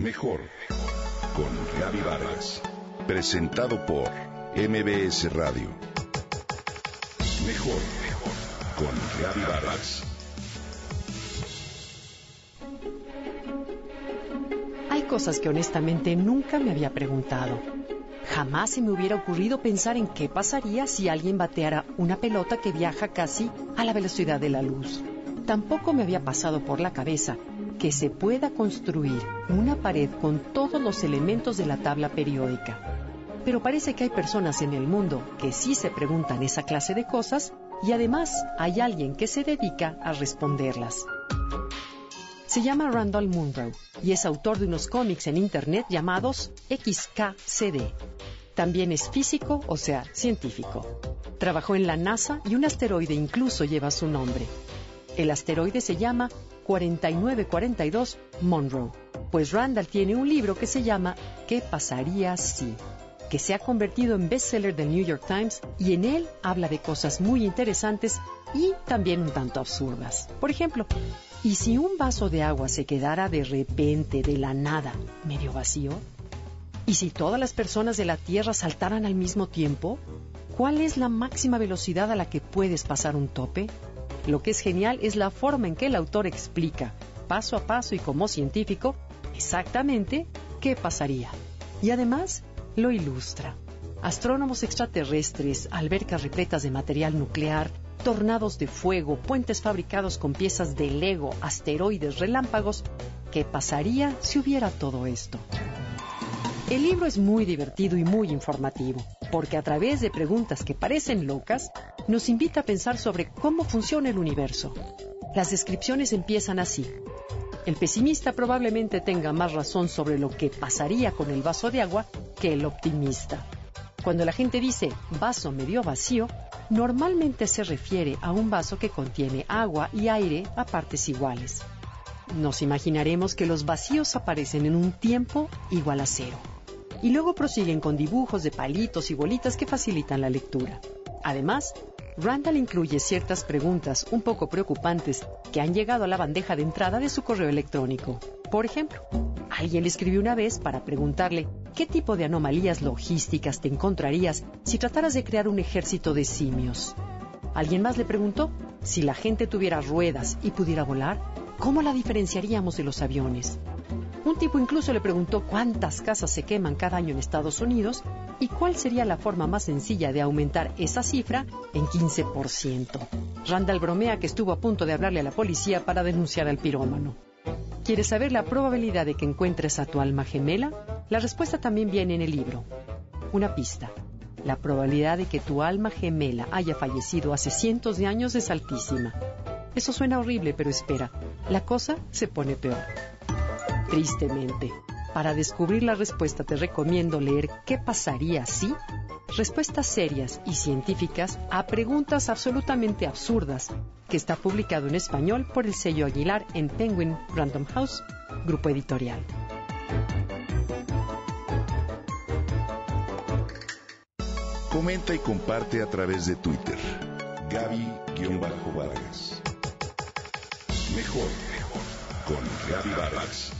Mejor con Gaby Vargas. Presentado por MBS Radio. Mejor con Gaby Vargas. Hay cosas que honestamente nunca me había preguntado. Jamás se me hubiera ocurrido pensar en qué pasaría si alguien bateara una pelota que viaja casi a la velocidad de la luz. Tampoco me había pasado por la cabeza que se pueda construir una pared con todos los elementos de la tabla periódica. Pero parece que hay personas en el mundo que sí se preguntan esa clase de cosas y además hay alguien que se dedica a responderlas. Se llama Randall Munro y es autor de unos cómics en Internet llamados XKCD. También es físico, o sea, científico. Trabajó en la NASA y un asteroide incluso lleva su nombre. El asteroide se llama 4942 Monroe, pues Randall tiene un libro que se llama ¿Qué pasaría si? que se ha convertido en bestseller del New York Times y en él habla de cosas muy interesantes y también un tanto absurdas. Por ejemplo, ¿y si un vaso de agua se quedara de repente, de la nada, medio vacío? ¿Y si todas las personas de la Tierra saltaran al mismo tiempo? ¿Cuál es la máxima velocidad a la que puedes pasar un tope? Lo que es genial es la forma en que el autor explica, paso a paso y como científico, exactamente qué pasaría. Y además lo ilustra. Astrónomos extraterrestres, albercas repletas de material nuclear, tornados de fuego, puentes fabricados con piezas de Lego, asteroides, relámpagos. ¿Qué pasaría si hubiera todo esto? El libro es muy divertido y muy informativo, porque a través de preguntas que parecen locas, nos invita a pensar sobre cómo funciona el universo. Las descripciones empiezan así. El pesimista probablemente tenga más razón sobre lo que pasaría con el vaso de agua que el optimista. Cuando la gente dice vaso medio vacío, normalmente se refiere a un vaso que contiene agua y aire a partes iguales. Nos imaginaremos que los vacíos aparecen en un tiempo igual a cero. Y luego prosiguen con dibujos de palitos y bolitas que facilitan la lectura. Además, Randall incluye ciertas preguntas un poco preocupantes que han llegado a la bandeja de entrada de su correo electrónico. Por ejemplo, alguien le escribió una vez para preguntarle qué tipo de anomalías logísticas te encontrarías si trataras de crear un ejército de simios. Alguien más le preguntó si la gente tuviera ruedas y pudiera volar, ¿cómo la diferenciaríamos de los aviones? Un tipo incluso le preguntó cuántas casas se queman cada año en Estados Unidos y cuál sería la forma más sencilla de aumentar esa cifra en 15%. Randall bromea que estuvo a punto de hablarle a la policía para denunciar al pirómano. ¿Quieres saber la probabilidad de que encuentres a tu alma gemela? La respuesta también viene en el libro. Una pista. La probabilidad de que tu alma gemela haya fallecido hace cientos de años es altísima. Eso suena horrible, pero espera, la cosa se pone peor tristemente. Para descubrir la respuesta te recomiendo leer ¿Qué pasaría si? Respuestas serias y científicas a preguntas absolutamente absurdas, que está publicado en español por el sello Aguilar en Penguin Random House, grupo editorial. Comenta y comparte a través de Twitter. Gaby-Vargas. Mejor, mejor. Con Gaby Vargas